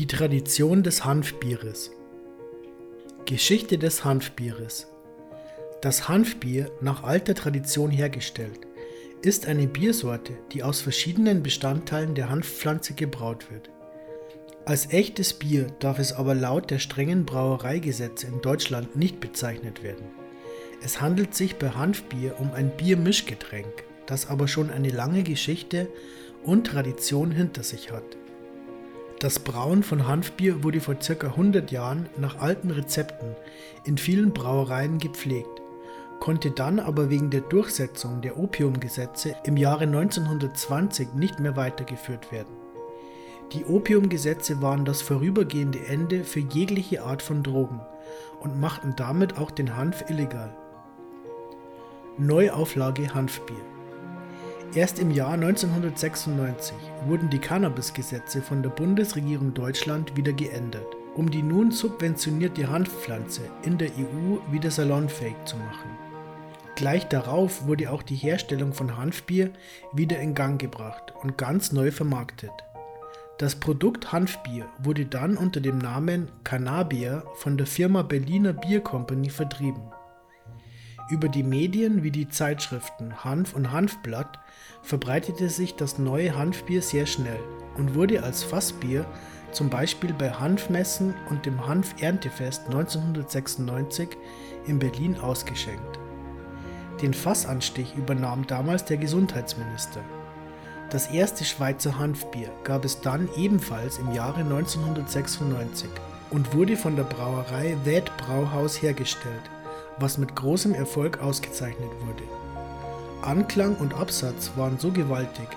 Die Tradition des Hanfbieres Geschichte des Hanfbieres Das Hanfbier, nach alter Tradition hergestellt, ist eine Biersorte, die aus verschiedenen Bestandteilen der Hanfpflanze gebraut wird. Als echtes Bier darf es aber laut der strengen Brauereigesetze in Deutschland nicht bezeichnet werden. Es handelt sich bei Hanfbier um ein Biermischgetränk, das aber schon eine lange Geschichte und Tradition hinter sich hat. Das Brauen von Hanfbier wurde vor ca. 100 Jahren nach alten Rezepten in vielen Brauereien gepflegt, konnte dann aber wegen der Durchsetzung der Opiumgesetze im Jahre 1920 nicht mehr weitergeführt werden. Die Opiumgesetze waren das vorübergehende Ende für jegliche Art von Drogen und machten damit auch den Hanf illegal. Neuauflage Hanfbier Erst im Jahr 1996 wurden die Cannabis-Gesetze von der Bundesregierung Deutschland wieder geändert, um die nun subventionierte Hanfpflanze in der EU wieder salonfähig zu machen. Gleich darauf wurde auch die Herstellung von Hanfbier wieder in Gang gebracht und ganz neu vermarktet. Das Produkt Hanfbier wurde dann unter dem Namen Cannabia von der Firma Berliner Bier Company vertrieben. Über die Medien wie die Zeitschriften Hanf und Hanfblatt verbreitete sich das neue Hanfbier sehr schnell und wurde als Fassbier zum Beispiel bei Hanfmessen und dem Hanferntefest 1996 in Berlin ausgeschenkt. Den Fassanstich übernahm damals der Gesundheitsminister. Das erste Schweizer Hanfbier gab es dann ebenfalls im Jahre 1996 und wurde von der Brauerei Wäd Brauhaus hergestellt was mit großem Erfolg ausgezeichnet wurde. Anklang und Absatz waren so gewaltig,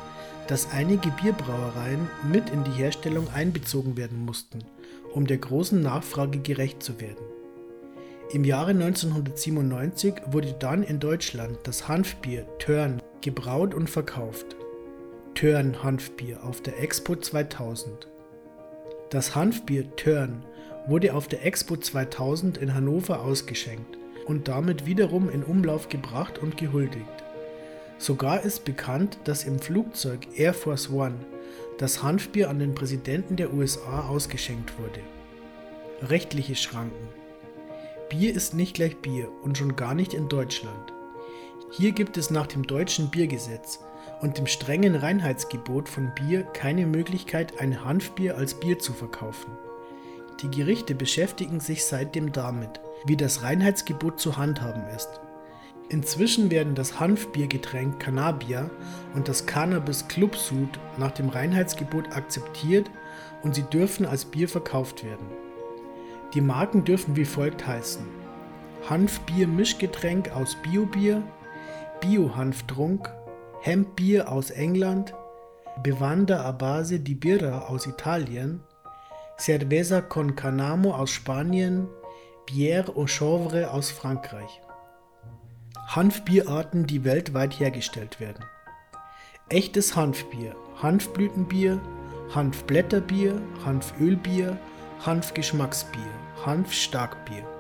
dass einige Bierbrauereien mit in die Herstellung einbezogen werden mussten, um der großen Nachfrage gerecht zu werden. Im Jahre 1997 wurde dann in Deutschland das Hanfbier Törn gebraut und verkauft. Törn Hanfbier auf der Expo 2000. Das Hanfbier Törn wurde auf der Expo 2000 in Hannover ausgeschenkt und damit wiederum in Umlauf gebracht und gehuldigt. Sogar ist bekannt, dass im Flugzeug Air Force One das Hanfbier an den Präsidenten der USA ausgeschenkt wurde. Rechtliche Schranken. Bier ist nicht gleich Bier und schon gar nicht in Deutschland. Hier gibt es nach dem deutschen Biergesetz und dem strengen Reinheitsgebot von Bier keine Möglichkeit, ein Hanfbier als Bier zu verkaufen. Die Gerichte beschäftigen sich seitdem damit, wie das Reinheitsgebot zu handhaben ist. Inzwischen werden das Hanfbiergetränk Cannabia und das Cannabis Club Sud nach dem Reinheitsgebot akzeptiert und sie dürfen als Bier verkauft werden. Die Marken dürfen wie folgt heißen: Hanfbier Mischgetränk aus Biobier, Bio-Hanftrunk, Hempbier aus England, Bevanda a base di Birra aus Italien, Cerveza con Canamo aus Spanien, Bière au Chanvre aus Frankreich. Hanfbierarten, die weltweit hergestellt werden. Echtes Hanfbier, Hanfblütenbier, Hanfblätterbier, Hanfölbier, Hanfgeschmacksbier, Hanfstarkbier.